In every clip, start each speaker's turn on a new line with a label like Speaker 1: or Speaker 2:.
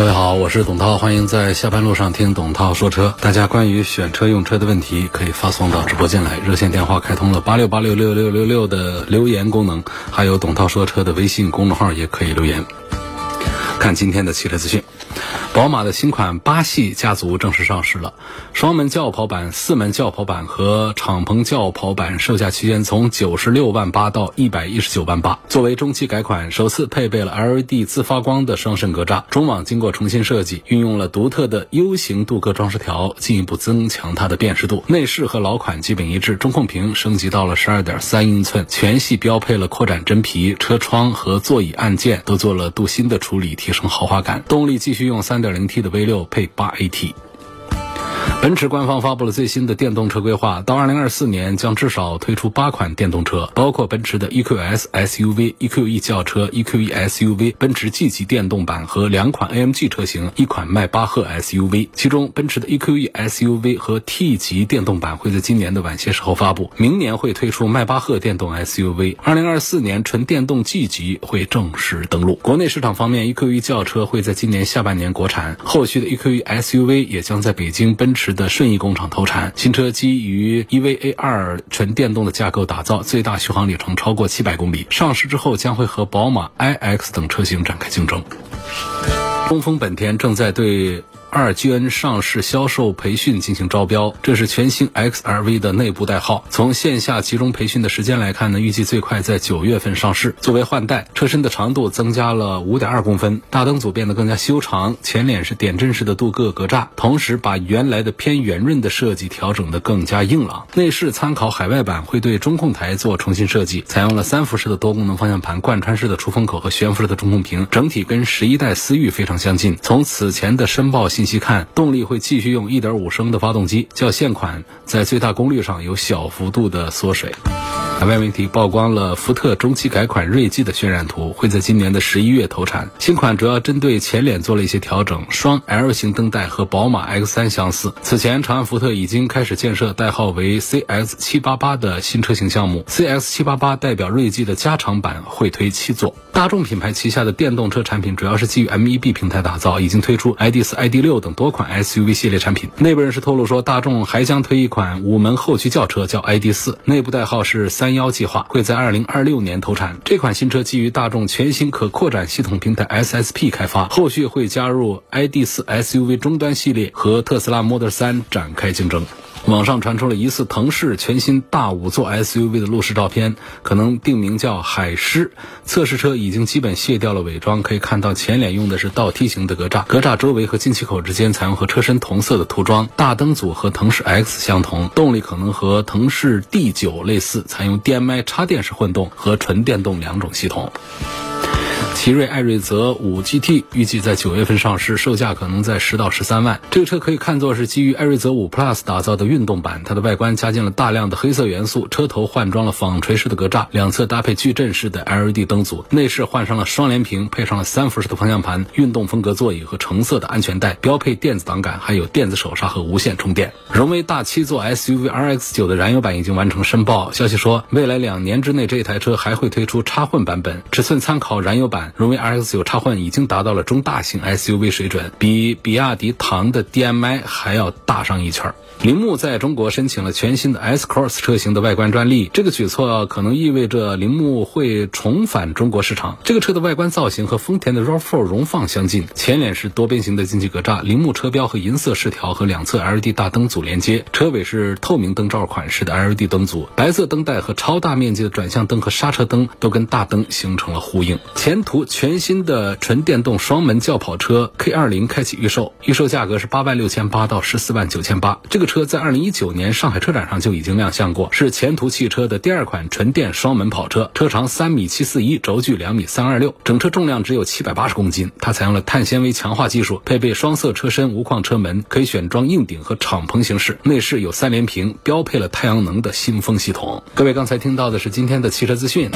Speaker 1: 各位好，我是董涛，欢迎在下班路上听董涛说车。大家关于选车用车的问题，可以发送到直播间来，热线电话开通了八六八六六六六六的留言功能，还有董涛说车的微信公众号也可以留言。看今天的汽车资讯。宝马的新款八系家族正式上市了，双门轿跑版、四门轿跑版和敞篷轿跑版售价区间从九十六万八到一百一十九万八。作为中期改款，首次配备了 LED 自发光的双肾格栅，中网经过重新设计，运用了独特的 U 型镀铬装饰条，进一步增强它的辨识度。内饰和老款基本一致，中控屏升级到了十二点三英寸，全系标配了扩展真皮，车窗和座椅按键都做了镀锌的处理，提升豪华感。动力继续用三。3.0T 的 V6 配 8AT。奔驰官方发布了最新的电动车规划，到2024年将至少推出八款电动车，包括奔驰的 EQS SUV、EQE 轿车、EQE SUV、奔驰 G 级电动版和两款 AMG 车型，一款迈巴赫 SUV。其中，奔驰的 EQE SUV 和 T 级电动版会在今年的晚些时候发布，明年会推出迈巴赫电动 SUV。2024年纯电动 G 级会正式登陆。国内市场方面，EQE 轿车会在今年下半年国产，后续的 EQE SUV 也将在北京奔驰。的顺义工厂投产，新车基于 EVA 二纯电动的架构打造，最大续航里程超过七百公里。上市之后将会和宝马 iX 等车型展开竞争。东风本田正在对。二 GN 上市销售培训进行招标，这是全新 XRV 的内部代号。从线下集中培训的时间来看呢，预计最快在九月份上市。作为换代，车身的长度增加了五点二公分，大灯组变得更加修长，前脸是点阵式的镀铬格栅，同时把原来的偏圆润的设计调整得更加硬朗。内饰参考海外版，会对中控台做重新设计，采用了三辐式的多功能方向盘、贯穿式的出风口和悬浮式的中控屏，整体跟十一代思域非常相近。从此前的申报信息看，动力会继续用1.5升的发动机，较现款在最大功率上有小幅度的缩水。海外媒体曝光了福特中期改款锐际的渲染图，会在今年的十一月投产。新款主要针对前脸做了一些调整，双 L 型灯带和宝马 X3 相似。此前，长安福特已经开始建设代号为 CX788 的新车型项目，CX788 代表锐际的加长版，会推七座。大众品牌旗下的电动车产品主要是基于 MEB 平台打造，已经推出 ID.4、ID.6 六等多款 SUV 系列产品。内部人士透露说，大众还将推一款五门后驱轿车，叫 ID 四内部代号是三。幺计划会在二零二六年投产。这款新车基于大众全新可扩展系统平台 SSP 开发，后续会加入 ID 四 SUV 终端系列和特斯拉 Model 三展开竞争。网上传出了疑似腾势全新大五座 SUV 的路试照片，可能定名叫海狮。测试车已经基本卸掉了伪装，可以看到前脸用的是倒梯形的格栅，格栅周围和进气口之间采用和车身同色的涂装。大灯组和腾势 X 相同，动力可能和腾势 D9 类似，采用 DMI 插电式混动和纯电动两种系统。奇瑞艾瑞泽五 GT 预计在九月份上市，售价可能在十到十三万。这个车可以看作是基于艾瑞泽五 Plus 打造的运动版，它的外观加进了大量的黑色元素，车头换装了纺锤式的格栅，两侧搭配矩阵式的 LED 灯组，内饰换上了双联屏，配上了三辐式的方向盘、运动风格座椅和橙色的安全带，标配电子档杆，还有电子手刹和无线充电。荣威大七座 SUV RX9 的燃油版已经完成申报，消息说未来两年之内这台车还会推出插混版本，尺寸参考燃油版。荣威 RX9 插混已经达到了中大型 SUV 水准，比比亚迪唐的 DMI 还要大上一圈。铃木在中国申请了全新的 S Cross 车型的外观专利，这个举措可能意味着铃木会重返中国市场。这个车的外观造型和丰田的 RAV4 荣放相近，前脸是多边形的进气格栅，铃木车标和银色饰条和两侧 LED 大灯组连接，车尾是透明灯罩款式的 LED 灯组，白色灯带和超大面积的转向灯和刹车灯都跟大灯形成了呼应。前途。全新的纯电动双门轿跑车 K 二零开启预售，预售价格是八万六千八到十四万九千八。这个车在二零一九年上海车展上就已经亮相过，是前途汽车的第二款纯电双门跑车，车长三米七四一，轴距两米三二六，整车重量只有七百八十公斤。它采用了碳纤维强化技术，配备双色车身无框车门，可以选装硬顶和敞篷形式。内饰有三连屏，标配了太阳能的新风系统。各位刚才听到的是今天的汽车资讯。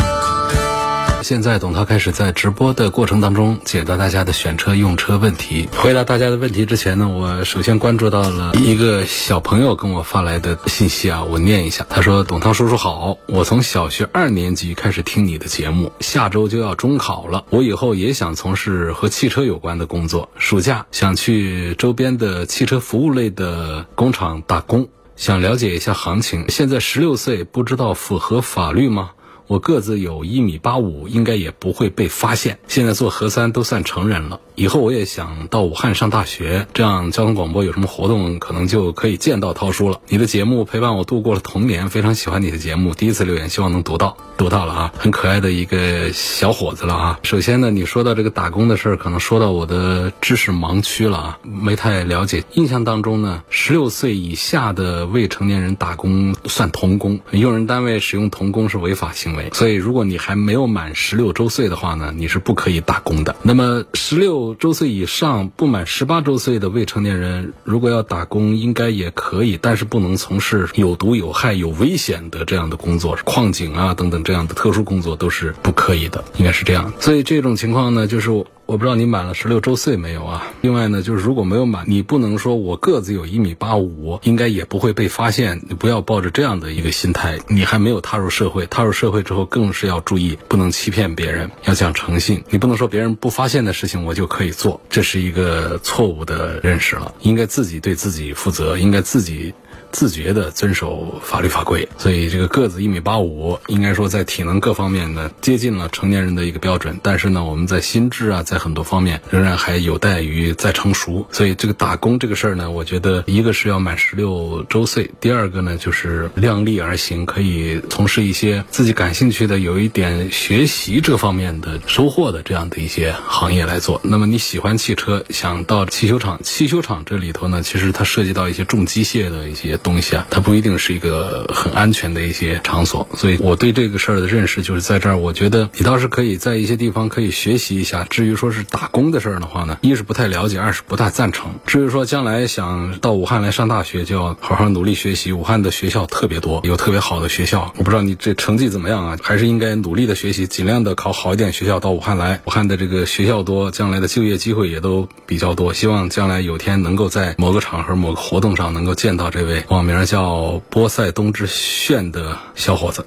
Speaker 1: 现在董涛开始在直播的过程当中解答大家的选车用车问题。回答大家的问题之前呢，我首先关注到了一个小朋友跟我发来的信息啊，我念一下。他说：“董涛叔叔好，我从小学二年级开始听你的节目，下周就要中考了，我以后也想从事和汽车有关的工作，暑假想去周边的汽车服务类的工厂打工，想了解一下行情。现在十六岁，不知道符合法律吗？”我个子有一米八五，应该也不会被发现。现在做核酸都算成人了，以后我也想到武汉上大学，这样交通广播有什么活动，可能就可以见到涛叔了。你的节目陪伴我度过了童年，非常喜欢你的节目。第一次留言，希望能读到，读到了啊，很可爱的一个小伙子了啊。首先呢，你说到这个打工的事儿，可能说到我的知识盲区了啊，没太了解。印象当中呢，十六岁以下的未成年人打工算童工，用人单位使用童工是违法行为所以，如果你还没有满十六周岁的话呢，你是不可以打工的。那么，十六周岁以上不满十八周岁的未成年人，如果要打工，应该也可以，但是不能从事有毒、有害、有危险的这样的工作，矿井啊等等这样的特殊工作都是不可以的，应该是这样。所以这种情况呢，就是。我不知道你满了十六周岁没有啊？另外呢，就是如果没有满，你不能说我个子有一米八五，应该也不会被发现。你不要抱着这样的一个心态，你还没有踏入社会，踏入社会之后更是要注意，不能欺骗别人，要讲诚信。你不能说别人不发现的事情我就可以做，这是一个错误的认识了。应该自己对自己负责，应该自己。自觉的遵守法律法规，所以这个个子一米八五，应该说在体能各方面呢接近了成年人的一个标准。但是呢，我们在心智啊，在很多方面仍然还有待于再成熟。所以这个打工这个事儿呢，我觉得一个是要满十六周岁，第二个呢就是量力而行，可以从事一些自己感兴趣的、有一点学习这方面的收获的这样的一些行业来做。那么你喜欢汽车，想到汽修厂，汽修厂这里头呢，其实它涉及到一些重机械的一些。东西啊，它不一定是一个很安全的一些场所，所以我对这个事儿的认识就是在这儿。我觉得你倒是可以在一些地方可以学习一下。至于说是打工的事儿的话呢，一是不太了解，二是不大赞成。至于说将来想到武汉来上大学，就要好好努力学习。武汉的学校特别多，有特别好的学校。我不知道你这成绩怎么样啊？还是应该努力的学习，尽量的考好一点学校到武汉来。武汉的这个学校多，将来的就业机会也都比较多。希望将来有天能够在某个场合、某个活动上能够见到这位。网名叫波塞冬之炫的小伙子。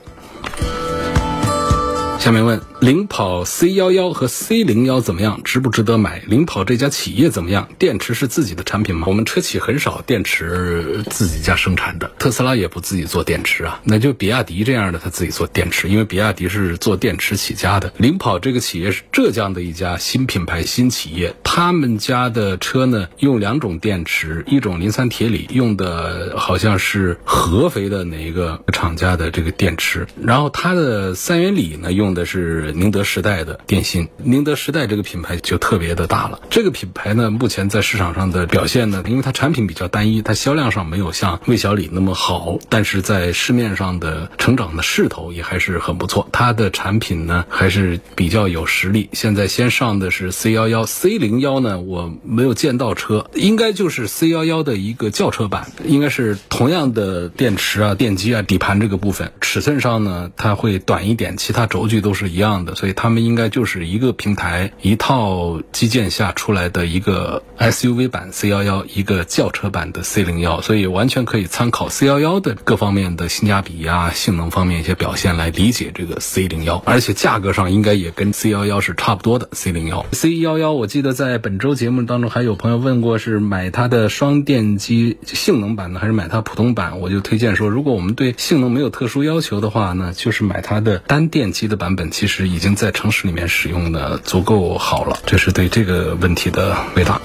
Speaker 1: 下面问领跑 C 幺幺和 C 零幺怎么样？值不值得买？领跑这家企业怎么样？电池是自己的产品吗？我们车企很少电池自己家生产的，特斯拉也不自己做电池啊。那就比亚迪这样的，他自己做电池，因为比亚迪是做电池起家的。领跑这个企业是浙江的一家新品牌新企业，他们家的车呢用两种电池，一种磷酸铁锂，用的好像是合肥的哪一个厂家的这个电池，然后它的三元锂呢用。的是宁德时代的电芯，宁德时代这个品牌就特别的大了。这个品牌呢，目前在市场上的表现呢，因为它产品比较单一，它销量上没有像魏小李那么好，但是在市面上的成长的势头也还是很不错。它的产品呢还是比较有实力。现在先上的是 C 幺幺、C 零幺呢，我没有见到车，应该就是 C 幺幺的一个轿车版，应该是同样的电池啊、电机啊、底盘这个部分，尺寸上呢它会短一点，其他轴距都。都是一样的，所以他们应该就是一个平台、一套基建下出来的一个 SUV 版 C 幺幺，一个轿车版的 C 零幺，所以完全可以参考 C 幺幺的各方面的性价比呀、性能方面一些表现来理解这个 C 零幺，而且价格上应该也跟 C 幺幺是差不多的。C 零幺、C 幺幺，我记得在本周节目当中还有朋友问过，是买它的双电机性能版呢，还是买它普通版？我就推荐说，如果我们对性能没有特殊要求的话呢，就是买它的单电机的版。版本其实已经在城市里面使用的足够好了，这是对这个问题的回答。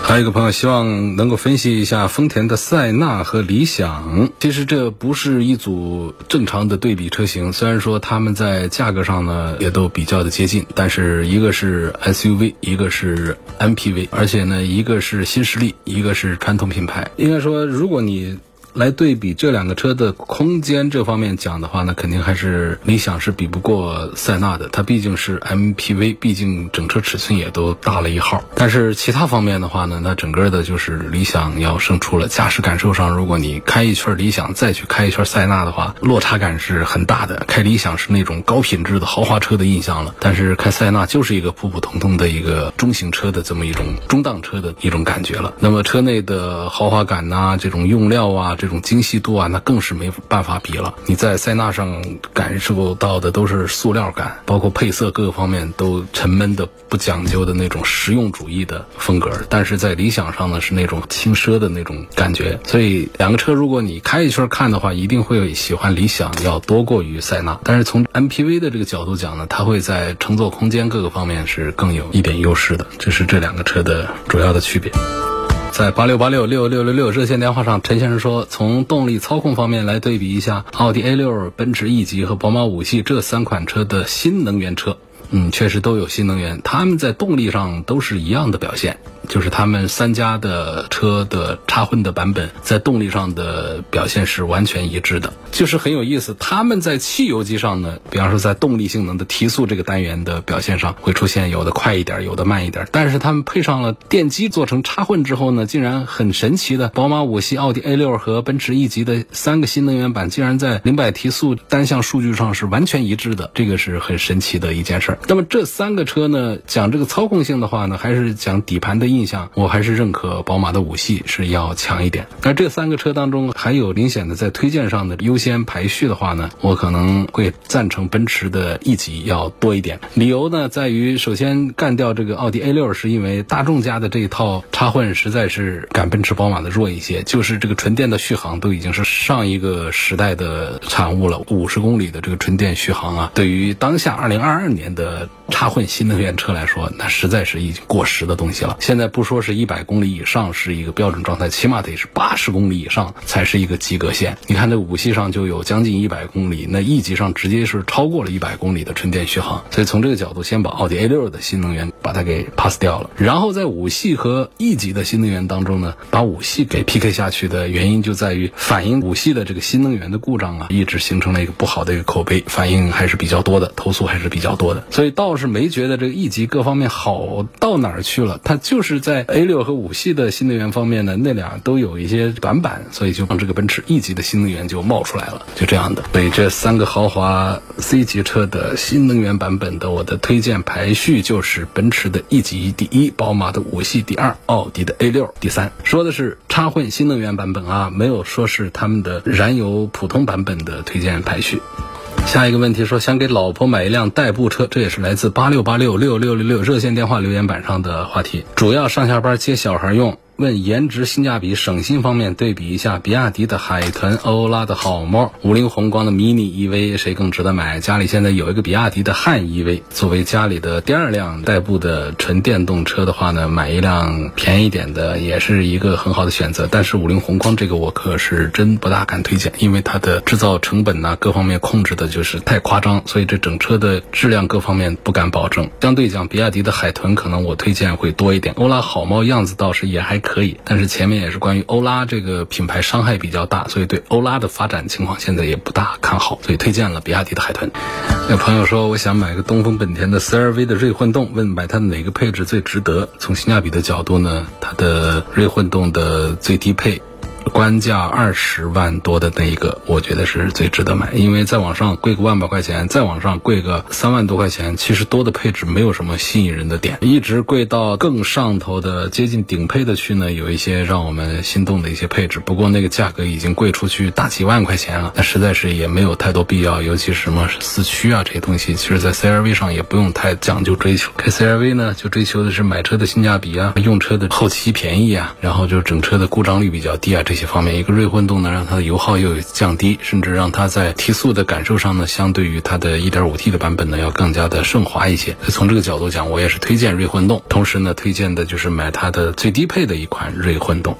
Speaker 1: 还有一个朋友希望能够分析一下丰田的塞纳和理想。其实这不是一组正常的对比车型，虽然说他们在价格上呢也都比较的接近，但是一个是 SUV，一个是 MPV，而且呢一个是新势力，一个是传统品牌。应该说，如果你来对比这两个车的空间这方面讲的话呢，肯定还是理想是比不过塞纳的。它毕竟是 MPV，毕竟整车尺寸也都大了一号。但是其他方面的话呢，那整个的就是理想要胜出了。驾驶感受上，如果你开一圈理想，再去开一圈塞纳的话，落差感是很大的。开理想是那种高品质的豪华车的印象了，但是开塞纳就是一个普普通通的一个中型车的这么一种中档车的一种感觉了。那么车内的豪华感呐，这种用料啊。这种精细度啊，那更是没办法比了。你在塞纳上感受到的都是塑料感，包括配色各个方面都沉闷的、不讲究的那种实用主义的风格。但是在理想上呢，是那种轻奢的那种感觉。所以两个车，如果你开一圈看的话，一定会喜欢理想要多过于塞纳。但是从 MPV 的这个角度讲呢，它会在乘坐空间各个方面是更有一点优势的。这是这两个车的主要的区别。在八六八六六六六六热线电话上，陈先生说，从动力操控方面来对比一下奥迪 A 六、奔驰 E 级和宝马五系这三款车的新能源车。嗯，确实都有新能源，他们在动力上都是一样的表现。就是他们三家的车的插混的版本，在动力上的表现是完全一致的，就是很有意思。他们在汽油机上呢，比方说在动力性能的提速这个单元的表现上，会出现有的快一点，有的慢一点。但是他们配上了电机做成插混之后呢，竟然很神奇的，宝马五系、奥迪 A 六和奔驰 E 级的三个新能源版，竟然在零百提速单项数据上是完全一致的，这个是很神奇的一件事儿。那么这三个车呢，讲这个操控性的话呢，还是讲底盘的硬。印象我还是认可宝马的五系是要强一点。那这三个车当中还有明显的在推荐上的优先排序的话呢，我可能会赞成奔驰的 E 级要多一点。理由呢在于，首先干掉这个奥迪 A 六，是因为大众家的这一套插混实在是赶奔驰宝马的弱一些，就是这个纯电的续航都已经是上一个时代的产物了。五十公里的这个纯电续航啊，对于当下二零二二年的插混新能源车来说，那实在是已经过时的东西了。现在。不说是一百公里以上是一个标准状态，起码得是八十公里以上才是一个及格线。你看这五系上就有将近一百公里，那 E 级上直接是超过了一百公里的纯电续航。所以从这个角度，先把奥迪 A 六的新能源把它给 pass 掉了。然后在五系和 E 级的新能源当中呢，把五系给 PK 下去的原因就在于反映五系的这个新能源的故障啊，一直形成了一个不好的一个口碑，反应还是比较多的，投诉还是比较多的。所以倒是没觉得这个 E 级各方面好到哪儿去了，它就是。是在 A 六和五系的新能源方面呢，那俩都有一些短板，所以就让这个奔驰 E 级的新能源就冒出来了，就这样的。所以这三个豪华 C 级车的新能源版本的，我的推荐排序就是奔驰的 E 级第一，宝马的五系第二，奥迪的 A 六第三。说的是插混新能源版本啊，没有说是他们的燃油普通版本的推荐排序。下一个问题说想给老婆买一辆代步车，这也是来自八六八六六六六六热线电话留言板上的话题，主要上下班接小孩用。问颜值、性价比、省心方面对比一下，比亚迪的海豚、欧拉的好猫、五菱宏光的 mini EV 谁更值得买？家里现在有一个比亚迪的汉 EV，作为家里的第二辆代步的纯电动车的话呢，买一辆便宜点的也是一个很好的选择。但是五菱宏光这个我可是真不大敢推荐，因为它的制造成本呢各方面控制的就是太夸张，所以这整车的质量各方面不敢保证。相对讲，比亚迪的海豚可能我推荐会多一点，欧拉好猫样子倒是也还可。可以，但是前面也是关于欧拉这个品牌伤害比较大，所以对欧拉的发展情况现在也不大看好，所以推荐了比亚迪的海豚。有朋友说，我想买个东风本田的 CR-V 的锐混动，问买它哪个配置最值得？从性价比的角度呢，它的锐混动的最低配。官价二十万多的那一个，我觉得是最值得买，因为再往上贵个万把块钱，再往上贵个三万多块钱，其实多的配置没有什么吸引人的点，一直贵到更上头的接近顶配的区呢，有一些让我们心动的一些配置，不过那个价格已经贵出去大几万块钱了，那实在是也没有太多必要，尤其是什么四驱啊这些东西，其实在 CRV 上也不用太讲究追求，开 CRV 呢就追求的是买车的性价比啊，用车的后期便宜啊，然后就整车的故障率比较低啊这些。些方面。一个锐混动呢，让它的油耗又降低，甚至让它在提速的感受上呢，相对于它的 1.5T 的版本呢，要更加的顺滑一些。从这个角度讲，我也是推荐锐混动，同时呢，推荐的就是买它的最低配的一款锐混动。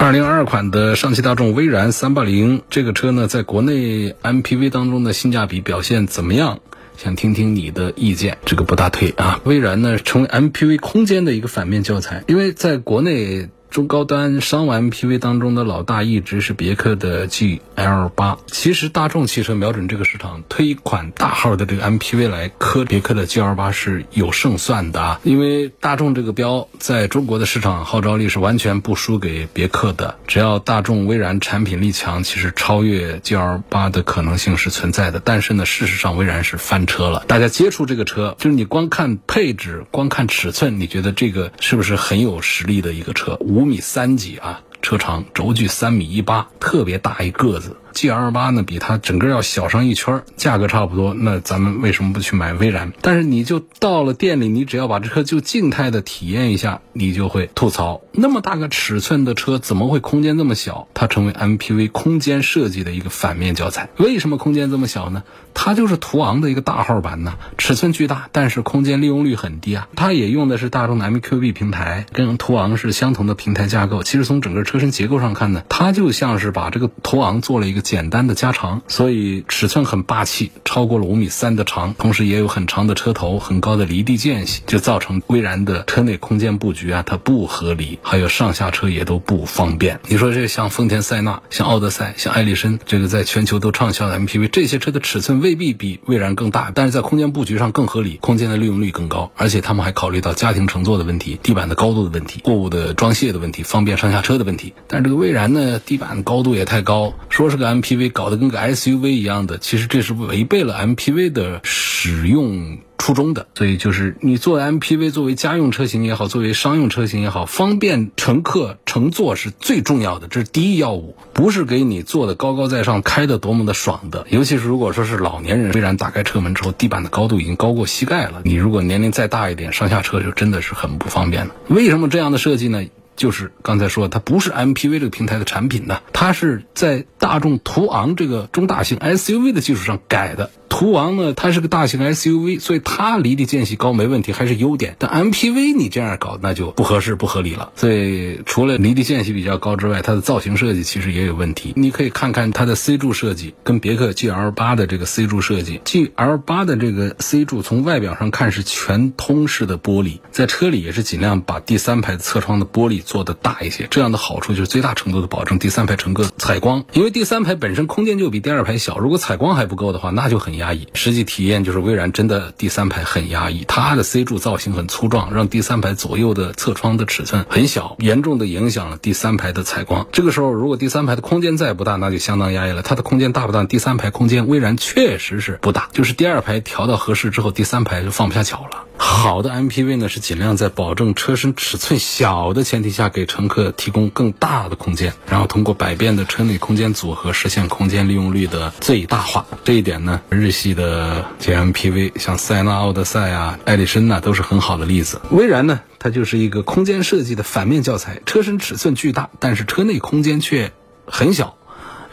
Speaker 1: 二零二二款的上汽大众威然三八零这个车呢，在国内 MPV 当中的性价比表现怎么样？想听听你的意见。这个不大推啊。威然呢，成为 MPV 空间的一个反面教材，因为在国内。中高端商务 MPV 当中的老大一直是别克的 GL 八。其实大众汽车瞄准这个市场，推一款大号的这个 MPV 来磕别克的 GL 八是有胜算的啊。因为大众这个标在中国的市场号召力是完全不输给别克的。只要大众威然产品力强，其实超越 GL 八的可能性是存在的。但是呢，事实上威然是翻车了。大家接触这个车，就是你光看配置，光看尺寸，你觉得这个是不是很有实力的一个车？无。五米三几啊，车长，轴距三米一八，特别大一个子。G L 八呢，比它整个要小上一圈，价格差不多。那咱们为什么不去买威然？但是你就到了店里，你只要把这车就静态的体验一下，你就会吐槽：那么大个尺寸的车，怎么会空间这么小？它成为 M P V 空间设计的一个反面教材。为什么空间这么小呢？它就是途昂的一个大号版呢，尺寸巨大，但是空间利用率很低啊。它也用的是大众的 M Q B 平台，跟途昂是相同的平台架构。其实从整个车身结构上看呢，它就像是把这个途昂做了一个。简单的加长，所以尺寸很霸气，超过了五米三的长，同时也有很长的车头，很高的离地间隙，就造成威然的车内空间布局啊，它不合理，还有上下车也都不方便。你说这像丰田塞纳、像奥德赛、像艾力绅，这个在全球都畅销的 MPV，这些车的尺寸未必比威然更大，但是在空间布局上更合理，空间的利用率更高，而且他们还考虑到家庭乘坐的问题、地板的高度的问题、货物的装卸的问题、方便上下车的问题。但是这个威然呢，地板高度也太高，说是个。MPV 搞得跟个 SUV 一样的，其实这是违背了 MPV 的使用初衷的。所以就是你做 MPV 作为家用车型也好，作为商用车型也好，方便乘客乘坐是最重要的，这是第一要务，不是给你做的高高在上，开的多么的爽的。尤其是如果说是老年人，虽然打开车门之后，地板的高度已经高过膝盖了，你如果年龄再大一点，上下车就真的是很不方便了。为什么这样的设计呢？就是刚才说，它不是 MPV 这个平台的产品呢，它是在大众途昂这个中大型 SUV 的基础上改的。途昂呢，它是个大型 SUV，所以它离地间隙高没问题，还是优点。但 MPV 你这样搞那就不合适、不合理了。所以除了离地间隙比较高之外，它的造型设计其实也有问题。你可以看看它的 C 柱设计，跟别克 GL 八的这个 C 柱设计。GL 八的这个 C 柱从外表上看是全通式的玻璃，在车里也是尽量把第三排侧窗的玻璃做的大一些。这样的好处就是最大程度的保证第三排乘客采光，因为第三排本身空间就比第二排小，如果采光还不够的话，那就很压。抑，实际体验就是威然真的第三排很压抑，它的 C 柱造型很粗壮，让第三排左右的侧窗的尺寸很小，严重的影响了第三排的采光。这个时候，如果第三排的空间再不大，那就相当压抑了。它的空间大不大？第三排空间威然确实是不大，就是第二排调到合适之后，第三排就放不下脚了。好的 MPV 呢，是尽量在保证车身尺寸小的前提下，给乘客提供更大的空间，然后通过百变的车内空间组合，实现空间利用率的最大化。这一点呢，日系的这 MPV，像塞纳、奥德赛啊、艾力绅呐，都是很好的例子。威然呢，它就是一个空间设计的反面教材，车身尺寸巨大，但是车内空间却很小。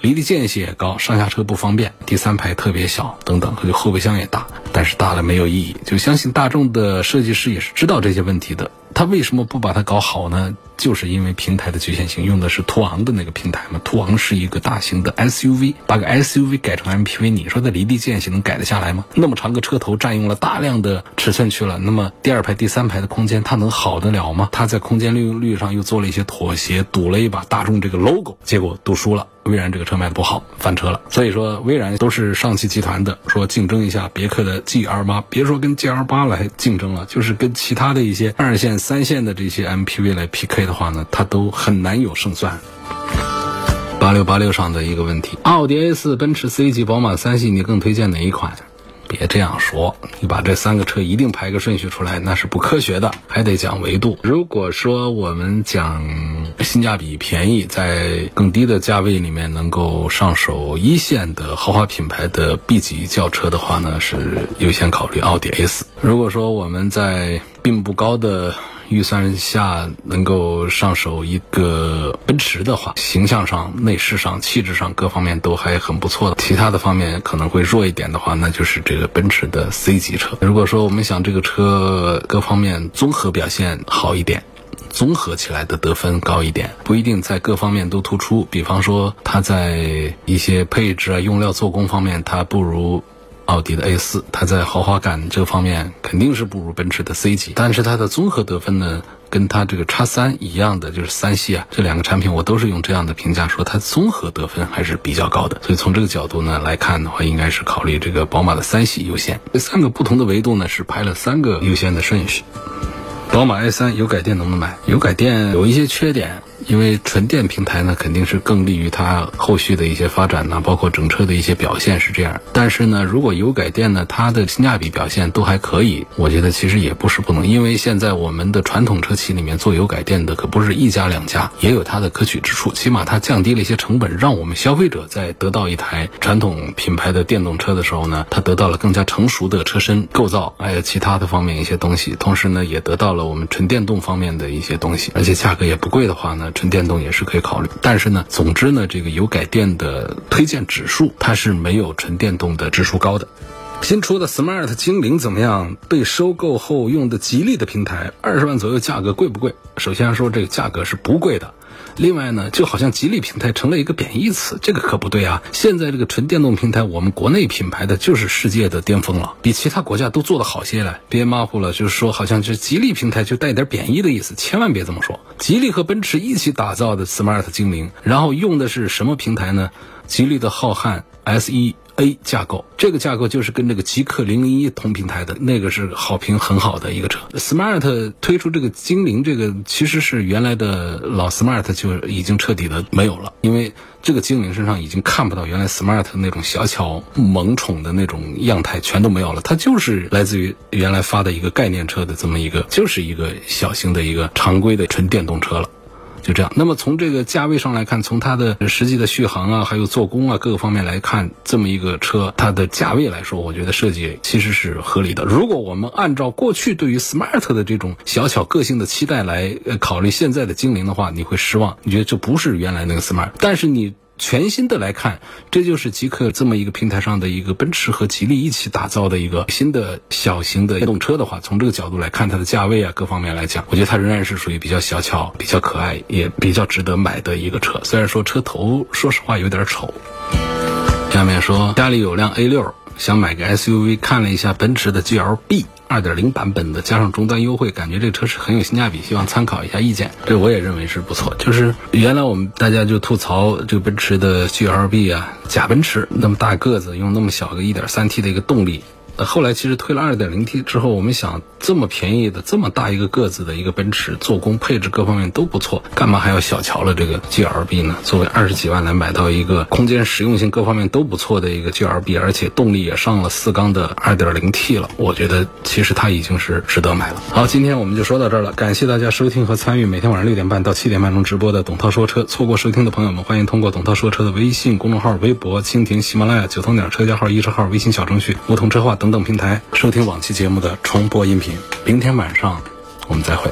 Speaker 1: 离地间隙也高，上下车不方便，第三排特别小，等等，就后备箱也大，但是大了没有意义。就相信大众的设计师也是知道这些问题的。他为什么不把它搞好呢？就是因为平台的局限性，用的是途昂的那个平台嘛。途昂是一个大型的 SUV，把个 SUV 改成 MPV，你说它离地间隙能改得下来吗？那么长个车头占用了大量的尺寸去了，那么第二排、第三排的空间它能好得了吗？它在空间利用率上又做了一些妥协，赌了一把大众这个 logo，结果赌输了。威然这个车卖的不好，翻车了。所以说，威然都是上汽集团的，说竞争一下别克的 GL 八，别说跟 GL 八来竞争了，就是跟其他的一些二线、三线的这些 MPV 来 PK 的的话呢，它都很难有胜算。八六八六上的一个问题：奥迪 A 四、奔驰 C 级、宝马三系，你更推荐哪一款？别这样说，你把这三个车一定排个顺序出来，那是不科学的，还得讲维度。如果说我们讲性价比便宜，在更低的价位里面能够上手一线的豪华品牌的 B 级轿车的话呢，是优先考虑奥迪 A 四。如果说我们在并不高的预算下能够上手一个奔驰的话，形象上、内饰上、气质上各方面都还很不错的。其他的方面可能会弱一点的话，那就是这个奔驰的 C 级车。如果说我们想这个车各方面综合表现好一点。综合起来的得分高一点，不一定在各方面都突出。比方说，它在一些配置啊、用料、做工方面，它不如奥迪的 A 四；它在豪华感这方面，肯定是不如奔驰的 C 级。但是它的综合得分呢，跟它这个叉三一样的，就是三系啊，这两个产品我都是用这样的评价说，它综合得分还是比较高的。所以从这个角度呢来看的话，应该是考虑这个宝马的三系优先。这三个不同的维度呢，是排了三个优先的顺序。宝马 i 三有改电能不能买？有改电有一些缺点。因为纯电平台呢，肯定是更利于它后续的一些发展呢，包括整车的一些表现是这样。但是呢，如果油改电呢，它的性价比表现都还可以，我觉得其实也不是不能。因为现在我们的传统车企里面做油改电的可不是一家两家，也有它的可取之处。起码它降低了一些成本，让我们消费者在得到一台传统品牌的电动车的时候呢，它得到了更加成熟的车身构造，还有其他的方面一些东西。同时呢，也得到了我们纯电动方面的一些东西，而且价格也不贵的话呢。纯电动也是可以考虑，但是呢，总之呢，这个油改电的推荐指数它是没有纯电动的指数高的。新出的 Smart 精灵怎么样？被收购后用的吉利的平台，二十万左右价格贵不贵？首先说这个价格是不贵的。另外呢，就好像吉利平台成了一个贬义词，这个可不对啊！现在这个纯电动平台，我们国内品牌的就是世界的巅峰了，比其他国家都做得好些了。别马虎了，就是说好像这吉利平台就带点贬义的意思，千万别这么说。吉利和奔驰一起打造的 Smart 精灵，然后用的是什么平台呢？吉利的浩瀚 S 一。A 架构，这个架构就是跟这个极氪零零一同平台的那个是好评很好的一个车。Smart 推出这个精灵，这个其实是原来的老 Smart 就已经彻底的没有了，因为这个精灵身上已经看不到原来 Smart 那种小巧萌宠的那种样态，全都没有了。它就是来自于原来发的一个概念车的这么一个，就是一个小型的一个常规的纯电动车了。就这样，那么从这个价位上来看，从它的实际的续航啊，还有做工啊各个方面来看，这么一个车，它的价位来说，我觉得设计其实是合理的。如果我们按照过去对于 Smart 的这种小巧个性的期待来考虑现在的精灵的话，你会失望，你觉得这不是原来那个 Smart。但是你。全新的来看，这就是极客这么一个平台上的一个奔驰和吉利一起打造的一个新的小型的电动车的话，从这个角度来看，它的价位啊各方面来讲，我觉得它仍然是属于比较小巧、比较可爱，也比较值得买的一个车。虽然说车头说实话有点丑。下面说家里有辆 A 六，想买个 SUV，看了一下奔驰的 GLB。二点零版本的加上终端优惠，感觉这个车是很有性价比，希望参考一下意见。这我也认为是不错。就是原来我们大家就吐槽这个奔驰的 GLB 啊，假奔驰那么大个子，用那么小个一点三 T 的一个动力。后来其实推了 2.0T 之后，我们想这么便宜的、这么大一个个子的一个奔驰，做工配置各方面都不错，干嘛还要小瞧了这个 GLB 呢？作为二十几万来买到一个空间实用性各方面都不错的一个 GLB，而且动力也上了四缸的 2.0T 了，我觉得其实它已经是值得买了。好，今天我们就说到这儿了，感谢大家收听和参与每天晚上六点半到七点半钟直播的董涛说车。错过收听的朋友们，欢迎通过董涛说车的微信公众号、微博、蜻蜓、喜马拉雅、九头鸟车架号、易车号、微信小程序、梧桐车话等等平台收听往期节目的重播音频。明天晚上我们再会。